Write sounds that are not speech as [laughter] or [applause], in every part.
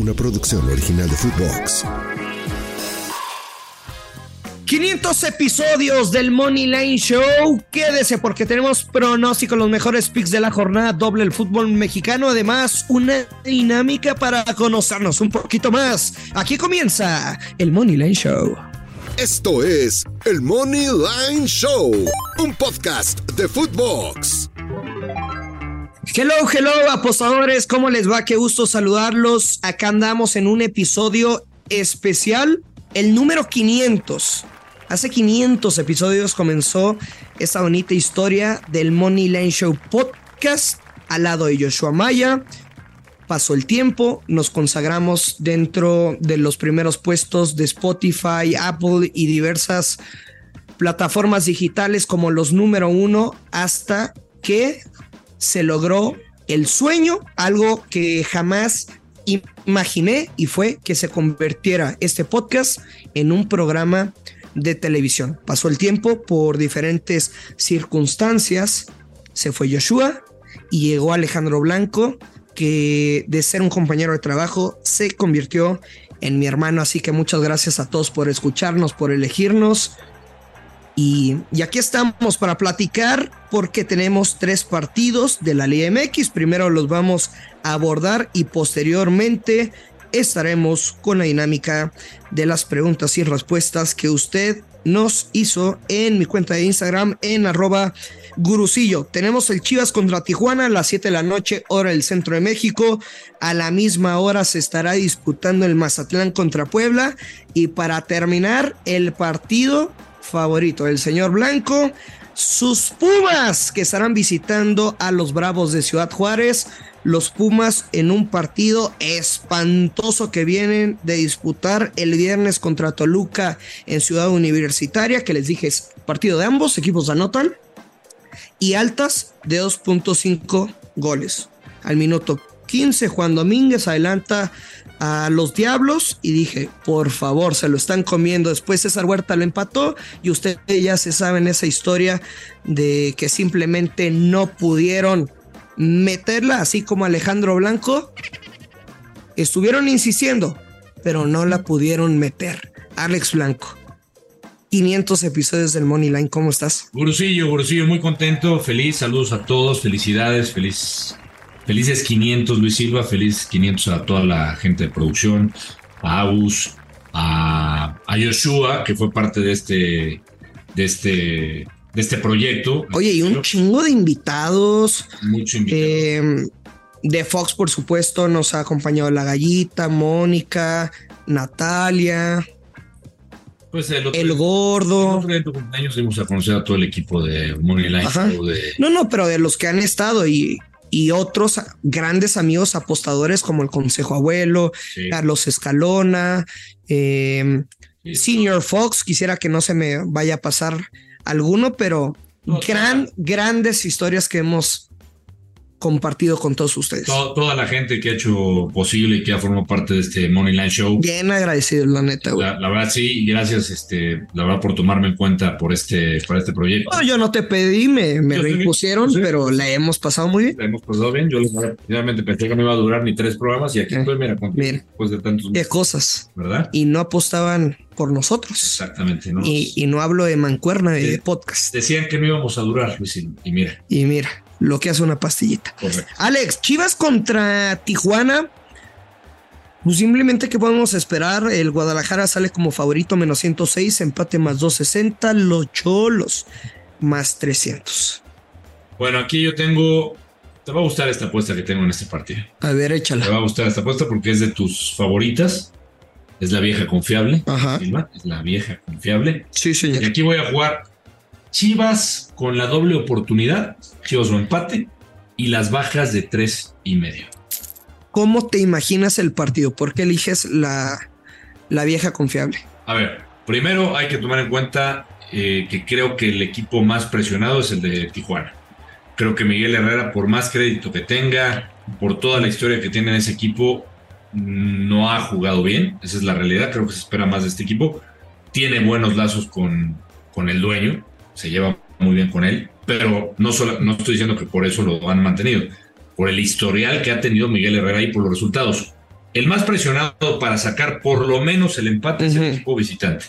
Una producción original de Footbox. 500 episodios del Money Line Show. Quédese porque tenemos pronóstico, los mejores picks de la jornada doble el fútbol mexicano. Además, una dinámica para conocernos un poquito más. Aquí comienza el Money Line Show. Esto es el Money Line Show, un podcast de Footbox. Hello, hello, apostadores. ¿Cómo les va? Qué gusto saludarlos. Acá andamos en un episodio especial, el número 500. Hace 500 episodios comenzó esta bonita historia del Money Line Show podcast al lado de Joshua Maya. Pasó el tiempo, nos consagramos dentro de los primeros puestos de Spotify, Apple y diversas plataformas digitales como los número uno hasta que se logró el sueño, algo que jamás imaginé y fue que se convirtiera este podcast en un programa de televisión. Pasó el tiempo por diferentes circunstancias, se fue Joshua y llegó Alejandro Blanco, que de ser un compañero de trabajo se convirtió en mi hermano, así que muchas gracias a todos por escucharnos, por elegirnos. Y, aquí estamos para platicar porque tenemos tres partidos de la Liga MX. Primero los vamos a abordar y posteriormente estaremos con la dinámica de las preguntas y respuestas que usted nos hizo en mi cuenta de Instagram en arroba gurusillo. Tenemos el Chivas contra Tijuana a las 7 de la noche, hora del centro de México. A la misma hora se estará disputando el Mazatlán contra Puebla. Y para terminar, el partido favorito del señor Blanco, sus Pumas que estarán visitando a los Bravos de Ciudad Juárez. Los Pumas en un partido espantoso que vienen de disputar el viernes contra Toluca en Ciudad Universitaria, que les dije es partido de ambos, equipos anotan, y altas de 2.5 goles. Al minuto 15, Juan Domínguez adelanta a los Diablos y dije, por favor, se lo están comiendo. Después César Huerta lo empató y ustedes ya se saben esa historia de que simplemente no pudieron meterla, así como Alejandro Blanco. Estuvieron insistiendo, pero no la pudieron meter. Alex Blanco. 500 episodios del Money Line, ¿cómo estás? Gurusillo, Gurusillo, muy contento, feliz, saludos a todos, felicidades, feliz, felices 500 Luis Silva, feliz 500 a toda la gente de producción, a Agus, a, a Yoshua, que fue parte de este, de este, de este proyecto. Oye, y un chingo de invitados. Mucho invitado. Eh, de Fox, por supuesto, nos ha acompañado La Gallita, Mónica, Natalia, Pues el, otro, El el Gordo. otro día de tu cumpleaños fuimos a conocer a todo el equipo de Money de- No, no, pero de los que han estado y, y otros grandes amigos apostadores como el Consejo Abuelo, sí, Carlos Escalona, eh, sí. Senior Fox, quisiera que no se me vaya a pasar alguno, pero No, gran, grandes historias que hemos compartido con todos ustedes. To- toda la gente que ha hecho posible y que ha formado parte de este Money Line Show. Bien agradecido, la neta, güey. La, la verdad sí, gracias, este, la verdad por tomarme en cuenta por este, para este proyecto. No, yo no te pedí, me, me reimpusieron, pero la hemos pasado muy bien. La hemos pasado bien. Yo realmente pensé que no iba a durar ni tres programas y aquí Eh, estoy, mira, con- mira. después de tantos cosas. ¿verdad? Y no apostaban por nosotros. Exactamente, ¿no? Y, y no hablo de mancuerna, de Sí. podcast. Decían que no íbamos a durar, Luis, y mira, Y mira, lo que hace una pastillita. correcto. Alex, Chivas contra Tijuana. Pues simplemente que podemos esperar. El Guadalajara sale como favorito menos 106, empate más 260. Los Cholos más 300. Bueno, aquí yo tengo. Te va a gustar esta apuesta que tengo en este partido. A ver, Te échala. va a gustar esta apuesta porque es de tus favoritas. Es la vieja confiable. Ajá. Silva, Es la vieja confiable. Sí, Y señor. aquí voy a jugar Chivas con la doble oportunidad, Chivas o empate, y las bajas de tres y medio. ¿cómo te imaginas el partido? ¿Por qué eliges la, la vieja confiable? A ver, primero hay que tomar en cuenta eh, que creo que el equipo más presionado es el de Tijuana. Creo que Miguel Herrera, por más crédito que tenga, por toda la historia que tiene en ese equipo, no ha jugado bien. Esa es la realidad. Creo que se espera más de este equipo. Tiene buenos lazos con, con el dueño. Se lleva muy bien con él. Pero no, solo, no estoy diciendo que por eso lo han mantenido. Por el historial que ha tenido Miguel Herrera y por los resultados. El más presionado para sacar por lo menos el empate es el equipo visitante.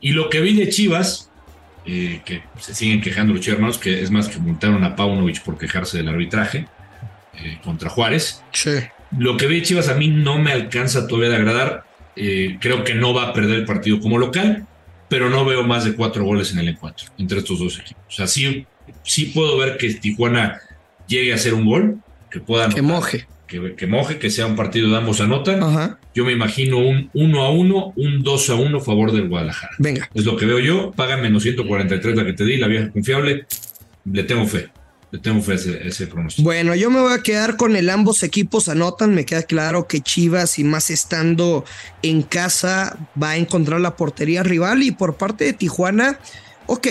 Y lo que vi de Chivas, eh, que se siguen quejando los hermanos, que es más que multaron a Paunovic por quejarse del arbitraje eh, contra Juárez. Sí. Lo que vi de Chivas a mí no me alcanza todavía de agradar. Eh, creo que no va a perder el partido como local, pero no veo más de cuatro goles en el encuentro entre estos dos equipos. O sea, sí, sí puedo ver que Tijuana llegue a hacer un gol, que pueda Que moje. que, que moje, que sea un partido de ambos anotan. Ajá. Yo me imagino un 1 a 1, un 2 a 1 a favor del Guadalajara. Venga. Es lo que veo yo. Pagan menos 143 la que te di, la vieja confiable. Le tengo fe. Tengo fe ese, ese pronóstico. Bueno, yo me voy a quedar con el ambos equipos anotan. Me queda claro que Chivas, y más estando en casa, va a encontrar la portería rival. Y por parte de Tijuana, ok,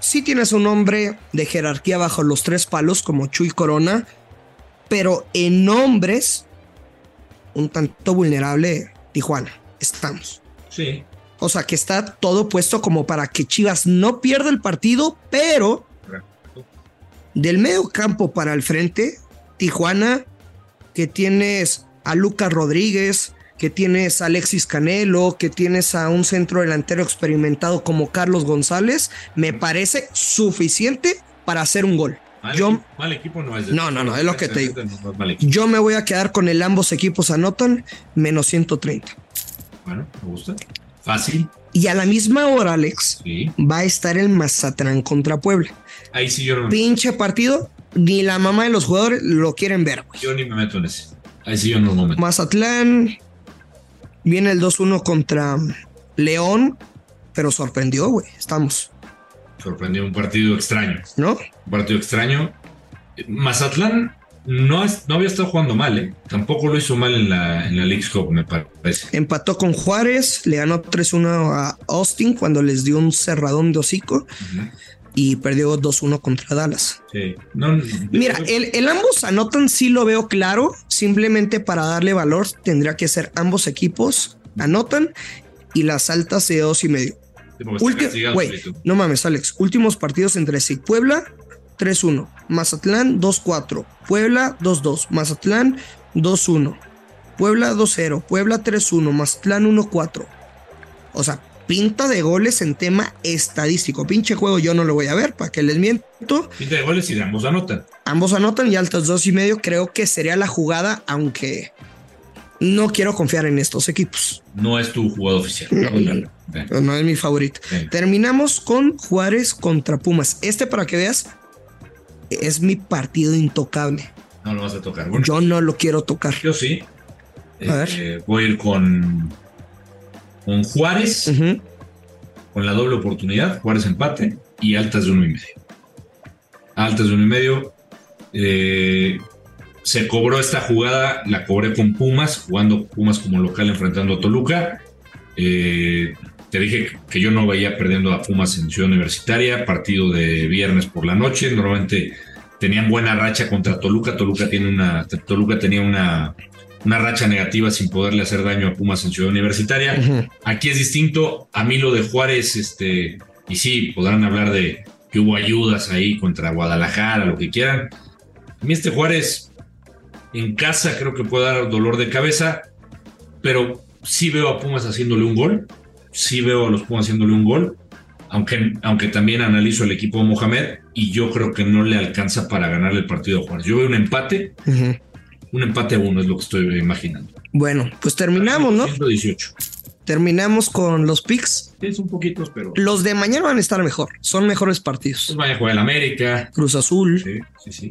sí tienes un hombre de jerarquía bajo los tres palos como Chuy Corona, pero en nombres, un tanto vulnerable Tijuana. Estamos. Sí. O sea que está todo puesto como para que Chivas no pierda el partido, pero del medio campo para el frente, Tijuana, que tienes a Lucas Rodríguez, que tienes a Alexis Canelo, que tienes a un centro delantero experimentado como Carlos González, me parece suficiente para hacer un gol. Mal, Yo, equipo, mal equipo no es. de- No, no, no, es lo que te digo. Yo me voy a quedar con el ambos equipos anotan menos 130. Bueno, me gusta. Fácil. Y a la misma hora, Alex, Sí. va a estar el Mazatlán contra Puebla. Ahí sí yo no, Pinche partido, ni la mamá de los jugadores lo quieren ver, güey. yo ni me meto en ese. Ahí sí yo no me meto. Mazatlán viene el 2-1 contra León, pero sorprendió, güey. Estamos, Sorprendió un partido extraño. ¿no? Un partido extraño. Mazatlán no, es- no había estado jugando mal, ¿eh? Tampoco lo hizo mal en la, en la League's Cup, me parece. Empató con Juárez, le ganó 3-1 a Austin cuando les dio un cerradón de hocico y perdió 2-1 contra Dallas. Sí. No, Mira, el, el ambos anotan sí lo veo claro, simplemente para darle valor tendría que ser ambos equipos anotan y las altas de dos y medio. solito. no mames, Alex. Últimos partidos entre sí. Puebla 3-1. Mazatlán 2-4. Puebla 2-2. Mazatlán 2-1. Puebla 2-0. Puebla 3-1. Mazatlán 1-4. O sea, pinta de goles en tema estadístico. Pinche juego yo no lo voy a ver, para que les miento. Pinta de goles y de ambos anotan. Ambos anotan y altas dos y medio. Creo que sería la jugada, aunque no quiero confiar en estos equipos. No es tu jugada oficial. No, no, no. No es mi favorito. Bien. Terminamos con Juárez contra Pumas. Este, para que veas, es mi partido intocable. No lo vas a tocar. Bueno, Yo no lo quiero tocar. yo sí. A ver. Eh, voy a ir con, con Juárez, Ujú. Con la doble oportunidad, Juárez empate y altas de uno y medio. Altas de uno y medio. Eh, se cobró esta jugada, la cobré con Pumas, jugando Pumas como local enfrentando a Toluca. Eh, te dije que yo no veía perdiendo a Pumas en Ciudad Universitaria, partido de viernes por la noche. Normalmente tenían buena racha contra Toluca. Toluca tiene una, Toluca tenía una, una racha negativa sin poderle hacer daño a Pumas en Ciudad Universitaria. Aquí es distinto. A mí lo de Juárez, este, y sí, podrán hablar de que hubo ayudas ahí contra Guadalajara, lo que quieran. A mí este Juárez en casa creo que puede dar dolor de cabeza, pero sí veo a Pumas haciéndole un gol. Sí veo a los Pumas haciéndole un gol. Aunque, aunque también analizo el equipo de Mohamed y yo creo que no le alcanza para ganarle el partido a Juárez. Yo veo un empate. Un empate a uno es lo que estoy imaginando. Bueno, pues terminamos, ¿no? 118. Terminamos con los picks. Es un poquito, pero. Los de mañana van a estar mejor. Son mejores Pues partidos. vaya a jugar el América. Cruz Azul. Sí, sí, sí.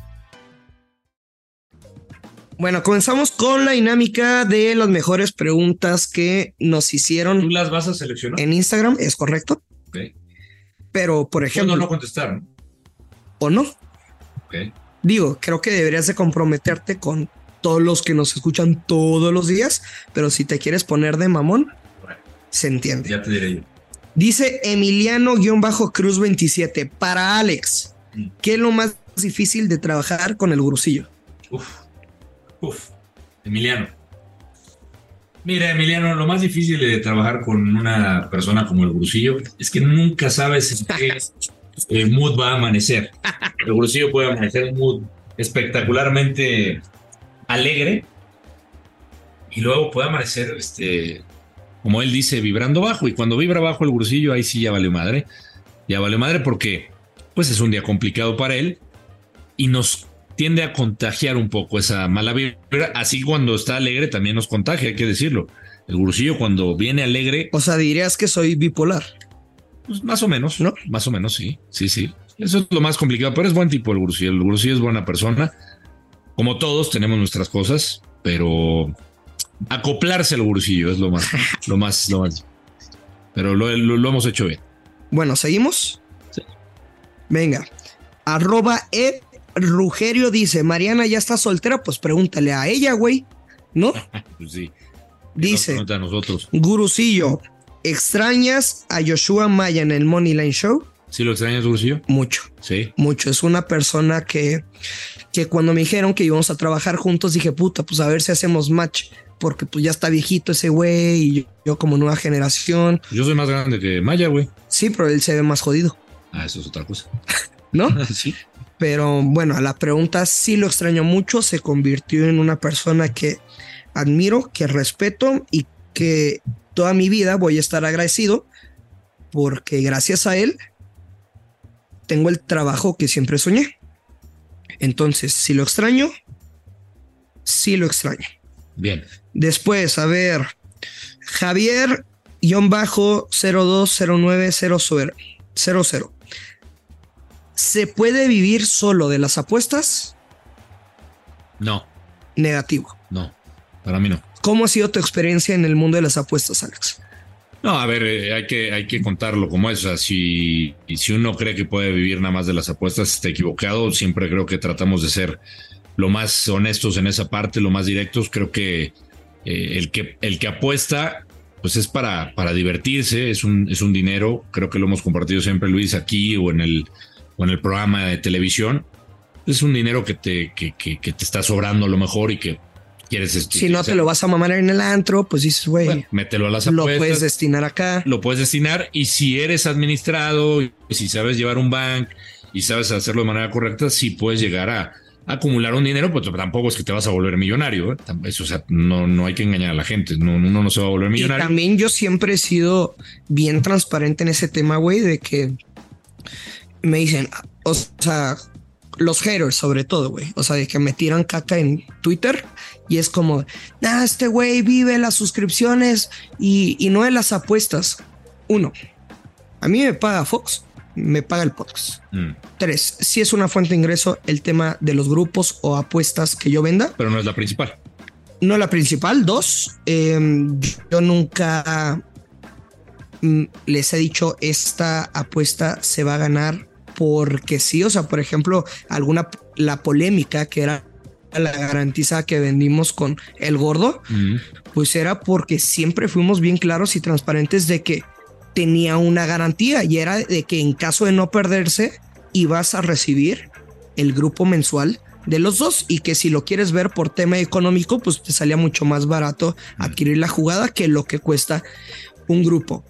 Bueno, comenzamos con la dinámica de las mejores preguntas que nos ¿Tú hicieron las vas a seleccionar? en Instagram, es correcto. Pero, por ejemplo, Puedo no ¿no? o no, Ok. digo, creo que deberías de comprometerte con todos los que nos escuchan todos los días, pero si te quieres poner de mamón, se entiende. Ya te diré yo. Dice Emiliano-Cruz 27, para Alex, Mm. ¿qué es lo más difícil de trabajar con el gurusillo? Uf. Uf. Emiliano. Mira, Emiliano, lo más difícil de trabajar con una persona como el Gurusillo es que nunca sabes [laughs] en qué mood va a amanecer. El Gurusillo puede amanecer un mood espectacularmente alegre y luego puede amanecer, este, como él dice, vibrando bajo. Y cuando vibra bajo el Gurusillo, ahí sí ya vale madre. Ya vale madre porque pues es un día complicado para él y nos tiende a contagiar un poco esa mala vibra. Así cuando está alegre también nos contagia, hay que decirlo. El gurusillo cuando viene alegre, O sea, dirías que soy bipolar. pues más o menos, ¿No? Más o menos, sí, sí, sí. Eso es lo más complicado, pero es buen tipo el gurusillo. El gurusillo es buena persona. Como todos tenemos nuestras cosas, pero acoplarse al gurusillo es lo más, [laughs] lo más, lo más. Pero lo, lo- lo hemos hecho bien. Bueno, ¿seguimos? Sí. Venga. Arroba Ed Rugerio dice, Mariana ya está soltera, pues pregúntale a ella, güey. ¿No? [laughs] Pues sí. Dice, Nos a nosotros. Gurusillo, ¿extrañas a Joshua Maya en el Money Line Show? ¿Sí lo extrañas, gurusillo? Mucho, Sí. mucho. Es una persona que, que cuando me dijeron que íbamos a trabajar juntos, dije, puta, pues a ver si hacemos match. Porque pues ya está viejito ese güey y yo, yo como nueva generación. Yo soy más grande que Maya, güey. Sí, pero él se ve más jodido, Ah, eso es otra cosa. [laughs] ¿no? [laughs] sí. Pero bueno, a la pregunta sí lo extraño mucho. Se convirtió en una persona que admiro, que respeto y que toda mi vida voy a estar agradecido porque gracias a él tengo el trabajo que siempre soñé. Entonces, si lo extraño, sí lo extraño. Bien. Después, a ver, Javier, guion bajo 020900. ¿Se puede vivir solo de las apuestas? No, Negativo. no. Para mí no. ¿Cómo ha sido tu experiencia en el mundo de las apuestas, Alex? No, a ver, eh, hay, que, hay que contarlo como es. O sea, si, si uno cree que puede vivir nada más de las apuestas, está equivocado. Siempre creo que tratamos de ser lo más honestos en esa parte, lo más directos. Creo que eh, el que el que apuesta, pues es para, para divertirse, es un, es un dinero. Creo que lo hemos compartido siempre, Luis, aquí o en el, o en el programa de televisión. Es un dinero que te, que, que, que te está sobrando a lo mejor y que quieres. Si no te lo vas a mamar en el antro, pues dices, güey, bueno, mételo a las lo apuestas puedes destinar acá. lo puedes destinar y si eres administrado y si sabes llevar un bank y sabes hacerlo de manera correcta, sí puedes llegar a, acumular un dinero, pues tampoco es que te vas a volver millonario. ¿eh? Eso, o sea, no, no hay que engañar a la gente. No, uno no se va a volver Y millonario. también yo siempre he sido bien transparente en ese tema, güey, de que me dicen, o sea, los haters sobre todo, güey, o sea, de que me tiran caca en Twitter y es como, nah, este güey vive las suscripciones y, y no de las apuestas. Uno, a mí me paga Fox, me paga el podcast. Mm, Tres, si es una fuente de ingreso el tema de los grupos o apuestas que yo venda. pero no es la principal. No la principal. Dos, eh, yo nunca mm, les he dicho esta apuesta se va a ganar porque sí. O sea, por ejemplo, alguna la polémica que era la garantizada que vendimos con el gordo, pues era porque siempre fuimos bien claros y transparentes de que tenía una garantía y era de que en caso de no perderse ibas a recibir el grupo mensual de los dos y que si lo quieres ver por tema económico, pues te salía mucho más barato adquirir la jugada que lo que cuesta un grupo.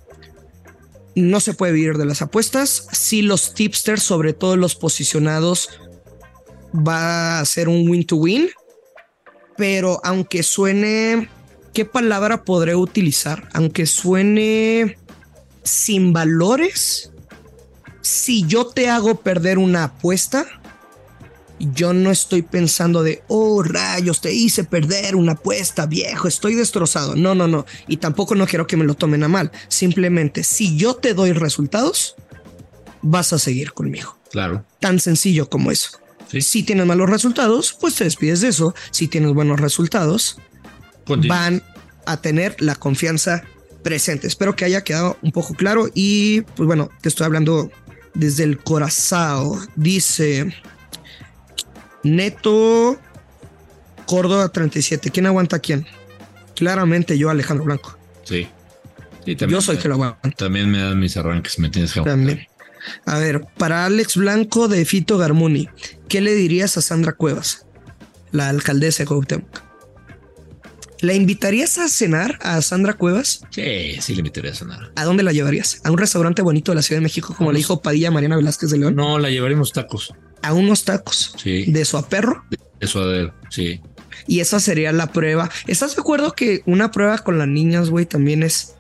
No se puede vivir de las apuestas. Si los tipsters, sobre todo los posicionados, va a ser un win to win. Pero aunque suene, ¿qué palabra podré utilizar? Aunque suene sin valores, si yo te hago perder una apuesta, yo no estoy pensando de, oh rayos, te hice perder una apuesta, viejo, estoy destrozado. No, no, no. Y tampoco no quiero que me lo tomen a mal. Simplemente, si yo te doy resultados, vas a seguir conmigo. Claro. Tan sencillo como eso. Si tienes malos resultados, pues te despides de eso. Si tienes buenos resultados, van a tener la confianza presente. Espero que haya quedado un poco claro y pues bueno, te estoy hablando desde el corazón. Dice Neto Córdoba 37. ¿Quién aguanta a quién? Claramente yo, Alejandro Blanco. Sí. yo soy que lo aguanto. También me dan mis arranques, me tienes que También. A ver, para Alex Blanco de Fito Garmuni, ¿qué le dirías a Sandra Cuevas, la alcaldesa de Cuauhtémoc? ¿La invitarías a cenar a Sandra Cuevas? Sí, sí le invitaría a cenar. ¿A dónde la llevarías? ¿A un restaurante bonito de la Ciudad de México, como le dijo Padilla Mariana Velázquez de León? No, la llevaríamos tacos. A unos tacos. Sí. ¿De su aperro? De su aperro, sí. Y esa sería la prueba. ¿Estás de acuerdo que una prueba con las niñas, güey, también es...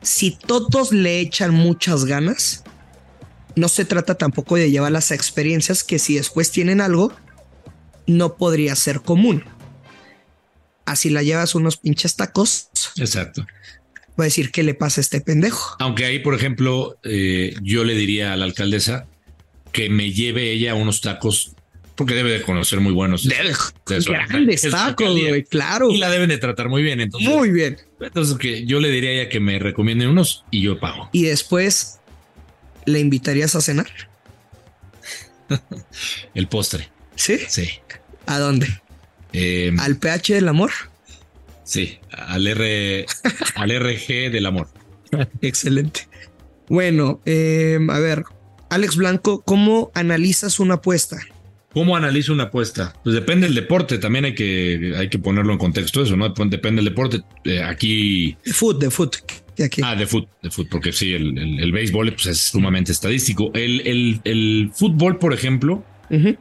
Si todos le echan muchas ganas, no se trata tampoco de llevar las experiencias que si después tienen algo, no podría ser común así la llevas unos pinches tacos. Exacto. Voy a decir qué le pasa a este pendejo. Aunque ahí, por ejemplo, eh, yo le diría a la alcaldesa que me lleve ella unos tacos porque debe de conocer muy buenos. Debe grandes tacos, güey, claro. Y la deben de tratar muy bien. Entonces, muy bien. Entonces, que yo le diría a ella que me recomiende unos y yo pago. Y después le invitarías a cenar. [laughs] El postre. ¿Sí? Sí. ¿A dónde? Em, ¿Al pH del amor? Sí, al R, [laughs] al RG del amor. Excelente. Bueno, em, a ver, Alex Blanco, ¿cómo analizas una apuesta? ¿Cómo analizo una apuesta? Pues depende del deporte, también hay que, hay que ponerlo en contexto eso, ¿no? Depende del deporte. Eh, aquí... De foot, de foot. Aquí. Ah, de foot, de foot, porque sí, el, béisbol pues, es sumamente estadístico. El, el, el fútbol, por ejemplo,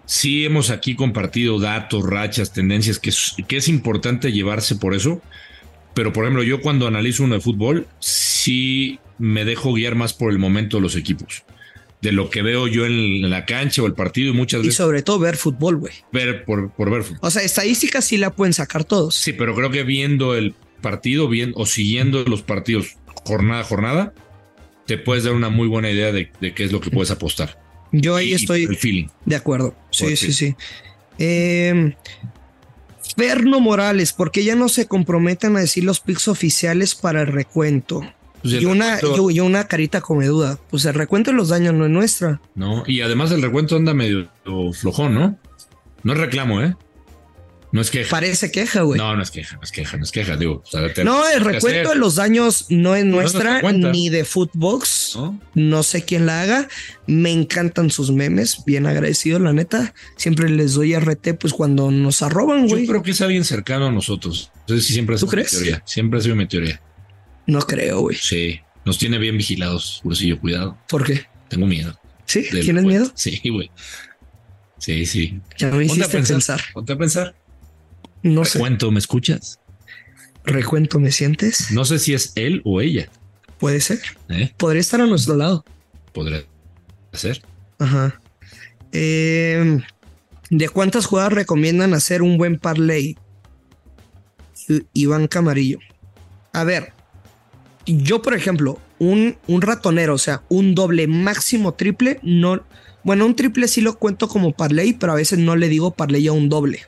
Sí hemos aquí compartido datos, rachas, tendencias, que es, que es importante llevarse por eso. Pero, por ejemplo, yo cuando analizo uno de fútbol, sí me dejo guiar más por el momento de los equipos. De lo que veo yo en la cancha o el partido y muchas veces. Y sobre todo ver fútbol, güey. Ver por, por ver fútbol. O sea, estadísticas sí la pueden sacar todos. Sí, pero creo que viendo el partido bien o siguiendo los partidos jornada a jornada, te puedes dar una muy buena idea de, de qué es lo que puedes apostar. Yo ahí estoy de acuerdo. Sí, sí, sí. Eh, Ferno Morales, porque ya no se comprometen a decir los picks oficiales para el recuento? Pues y, una, yo, una carita come duda. Pues el recuento de los daños no es nuestra. No, y además el recuento anda medio flojón, ¿no? No es reclamo, ¿eh? No es queja. Parece queja, güey. No, no es queja, no es queja, no es queja. Digo, no, el recuento de los daños no es nuestra, ni de Footbox. ¿No? sé quién la haga. Me encantan sus memes. Bien agradecido, la neta. Siempre les doy RT, pues cuando nos arroban, güey. Yo creo que es alguien cercano a nosotros. Entonces, sí, siempre ¿Tú crees? Teoría. Siempre ha sido mi teoría. No creo, güey. Sí. Nos tiene bien vigilados, yo cuidado. ¿Por qué? Tengo miedo. ¿Sí? ¿Tienes miedo? Sí, güey. Sí, sí. Ya me hiciste pensar. Ponte a pensar. No sé. Recuento, ¿me escuchas? Recuento, ¿me sientes? No sé si es él o ella. Puede ser. ¿Eh? Podría estar a nuestro lado. Podría ser. Ajá. Em, ¿De cuántas jugadas recomiendan hacer un buen parlay? Iván Camarillo. A ver, yo, por ejemplo, un, un ratonero, o sea, un doble máximo triple, no. Bueno, un triple sí lo cuento como parlay, pero a veces no le digo parlay a un doble.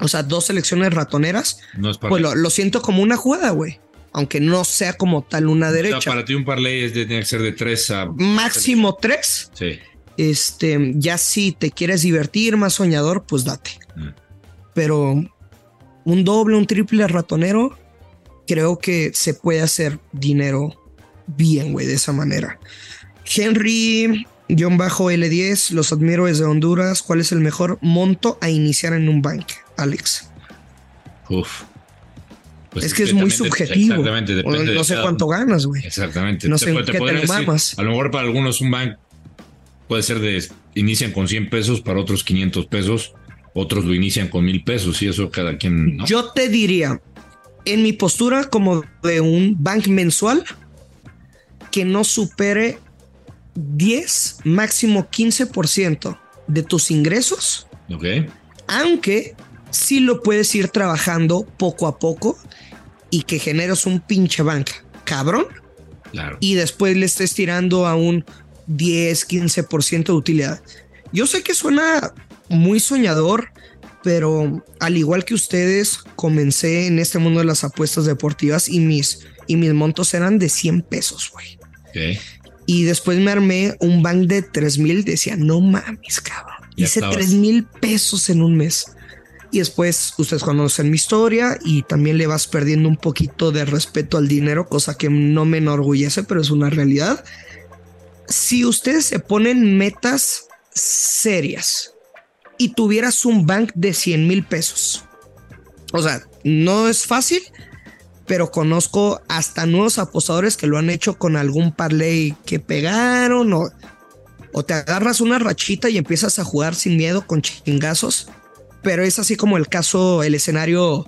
O sea, dos selecciones ratoneras. pues lo, siento como una jugada, güey. Aunque no sea como tal una derecha. para ti un parlay es de, tiene que ser de tres a... Máximo tres. Sí. Este, ya si te quieres divertir, más soñador, pues date. Mm. Pero un doble, un triple ratonero, creo que se puede hacer dinero bien, güey, de esa manera. Henry, guion bajo L10, los admiro desde Honduras. ¿Cuál es el mejor monto a iniciar en un bank, Alex? Uf. Pues es que es muy subjetivo. Exactamente, depende no sé cada- cuánto ganas, güey. Exactamente. No sé Te- qué te decir, mamas. A lo mejor para algunos un bank puede ser de inician con 100 pesos, para otros 500 pesos, otros lo inician con 1000 pesos y eso cada quien. ¿no? Yo te diría, en mi postura como de un bank mensual, que no supere 10, máximo 15% de tus ingresos, Ok. aunque sí lo puedes ir trabajando poco a poco y que generes un pinche bank cabrón Claro. y después le estés tirando a un 10, 15% de utilidad. Yo sé que suena muy soñador, pero al igual que ustedes, comencé en este mundo de las apuestas deportivas y mis, y mis montos eran de 100 pesos, güey. Y después me armé un bank de 3 mil. Decía, no mames, cabrón. Ya Hice estabas. 3 mil pesos en un mes. Y después ustedes conocen mi historia y también le vas perdiendo un poquito de respeto al dinero, cosa que no me enorgullece, pero es una realidad. Si ustedes se ponen metas serias y tuvieras un bank de 100 mil pesos, o sea, no es fácil, pero conozco hasta nuevos apostadores que lo han hecho con algún parlay que pegaron o, te agarras una rachita y empiezas a jugar sin miedo con chingazos. Pero es así como el caso, el escenario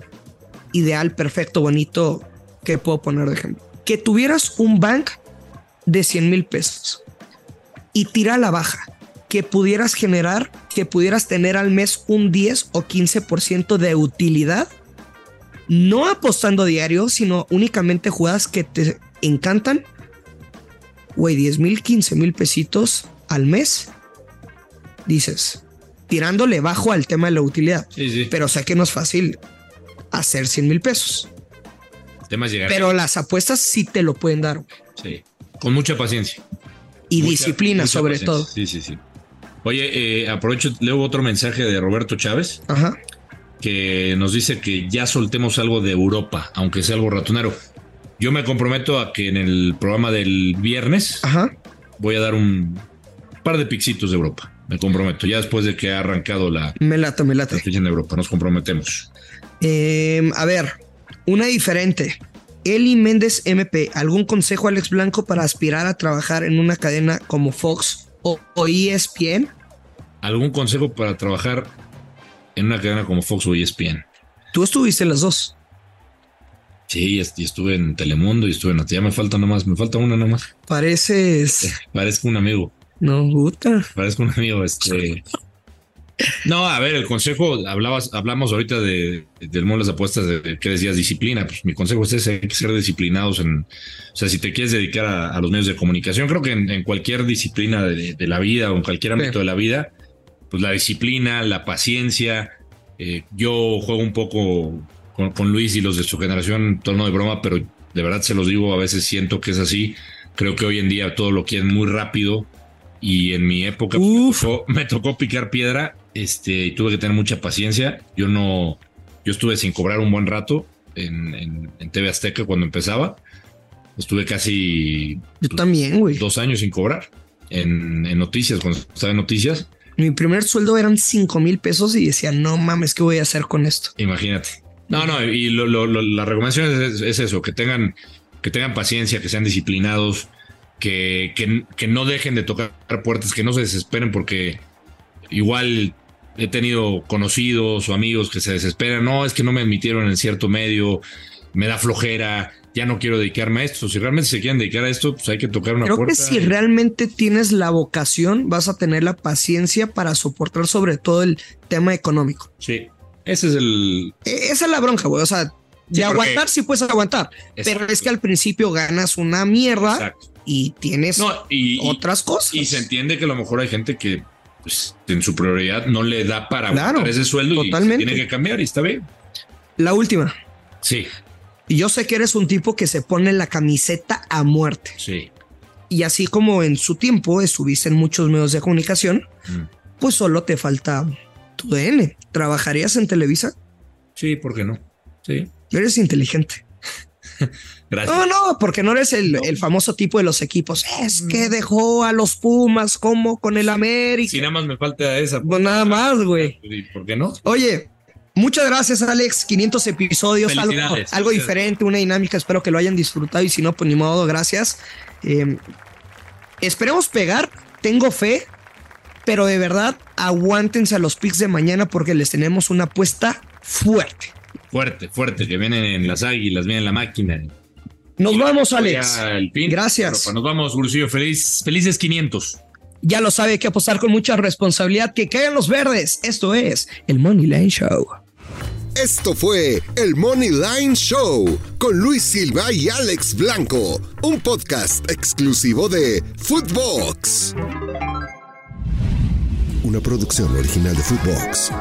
ideal, perfecto, bonito que puedo poner de ejemplo. Que tuvieras un bank de 100 mil pesos y tira a la baja, que pudieras generar, que pudieras tener al mes un 10 o 15% de utilidad no apostando diario, sino únicamente jugadas que te encantan. Güey, 10 mil, 15 mil pesitos al mes. Dices, tirándole bajo al tema de la utilidad. Sí, sí. Pero sé que no es fácil hacer 100 mil pesos. El tema es llegar. Pero las apuestas sí te lo pueden dar. Sí. Con mucha paciencia. Y Mucha- disciplina mucha sobre paciencia. todo. Sí, sí, sí. Oye, eh, aprovecho, leo otro mensaje de Roberto Chávez Ajá. Que nos dice que ya soltemos algo de Europa, aunque sea algo ratonero. Yo me comprometo a que en el programa del viernes Ajá. voy a dar un par de pixitos de Europa. Me comprometo. Ya después de que ha arrancado la, Me late, me la late. fecha en Europa, nos comprometemos. Eh, a ver, una diferente. Eli Méndez MP, ¿algún consejo Alex Blanco para aspirar a trabajar en una cadena como Fox o, o ESPN? ¿Algún consejo para trabajar en una cadena como Fox o ESPN? Tú estuviste en las dos. Sí, y estuve en Telemundo y estuve en Ya me falta nomás, me falta una nomás. Pareces. Parezco un amigo. No, puta. Parezco un amigo, este. No, a ver, el consejo, hablabas, hablamos ahorita de, del mundo de las apuestas, de, de que decías disciplina. Pues mi consejo es ese, hay que ser disciplinados en, o sea, si te quieres dedicar a, a los medios de comunicación, creo que en, en cualquier disciplina de, de la vida o en cualquier ámbito Sí. de la vida, pues la disciplina, la paciencia. eh, yo juego un poco con, con Luis y los de su generación, en tono de broma, pero de verdad se los digo, a veces siento que es así. Creo que hoy en día todo lo quieren muy rápido y en mi época pues, me tocó, me tocó picar piedra este, y tuve que tener mucha paciencia. Yo no, yo estuve sin cobrar un buen rato en, en, en TV Azteca cuando empezaba. Estuve casi Yo también, dos años sin cobrar en, en noticias, cuando estaba en noticias. Mi primer sueldo eran 5 mil pesos y decía, no mames, ¿qué voy a hacer con esto? Imagínate. No, no, y lo, lo- lo- la recomendación es, es eso, que tengan, que tengan paciencia, que sean disciplinados, que, que, que no dejen de tocar puertas, que no se desesperen porque igual he tenido conocidos o amigos que se desesperan, no, es que no me admitieron en cierto medio, me da flojera, ya no quiero dedicarme a esto. Si realmente se quieren dedicar a esto, pues hay que tocar una Creo puerta. que si realmente tienes la vocación, vas a tener la paciencia para soportar sobre todo el tema económico. Sí, ese es el... E- Esa es la bronca, güey. O sea, de Sí, porque- aguantar sí puedes aguantar, pero es que al principio ganas una mierda Exacto. y tienes No, y, y- otras cosas. Y se entiende que a lo mejor hay gente que pues, en su prioridad no le da para Claro, aguantar ese sueldo totalmente. y tiene que cambiar y está bien. La última. Sí, Y yo sé que eres un tipo que se pone la camiseta a muerte. sí. Y así como en su tiempo estuviste en muchos medios de comunicación, Mm. pues solo te falta tu DN. ¿Trabajarías en Televisa? Sí, ¿por qué no? Sí. Eres inteligente. [laughs] Gracias. No, no, porque no eres el, el famoso tipo de los equipos. Es que dejó a los Pumas como con el América. Si nada más me falta esa. Pues nada más, güey. ¿Y ¿Por qué no? Oye, muchas gracias, Alex. 500 episodios, algo, diferente, una dinámica. Espero que lo hayan disfrutado y si no, pues ni modo, gracias. Eh, esperemos pegar. Tengo fe, pero de verdad, aguántense a los picks de mañana porque les tenemos una apuesta fuerte. Fuerte, fuerte, que vienen las águilas, viene la máquina. Nos vamos, Alex. Gracias. Pues, nos vamos, Bursillo. Feliz, felices 500. Ya lo sabe, que apostar con mucha responsabilidad. Que caigan los verdes. Esto es el Money Line Show. Esto fue el Money Line Show con Luis Silva y Alex Blanco, un podcast exclusivo de Footbox. Una producción original de Footbox.